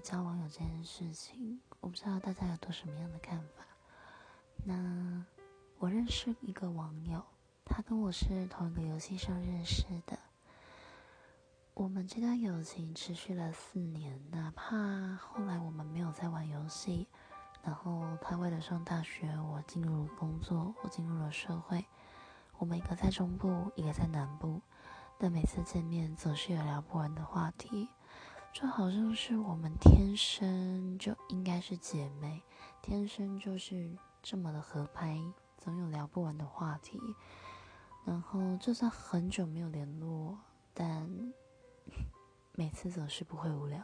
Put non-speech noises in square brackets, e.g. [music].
交网友这件事情，我不知道大家有多什么样的看法。那我认识一个网友，他跟我是同一个游戏上认识的。我们这段友情持续了四年，哪怕后来我们没有再玩游戏，然后他为了上大学，我进入了工作，我进入了社会。我们一个在中部，一个在南部，但每次见面总是有聊不完的话题，就好像是我们天生就应该是姐妹，天生就是这么的合拍，总有聊不完的话题。然后就算很久没有联络，但 [laughs] 每次总是不会无聊。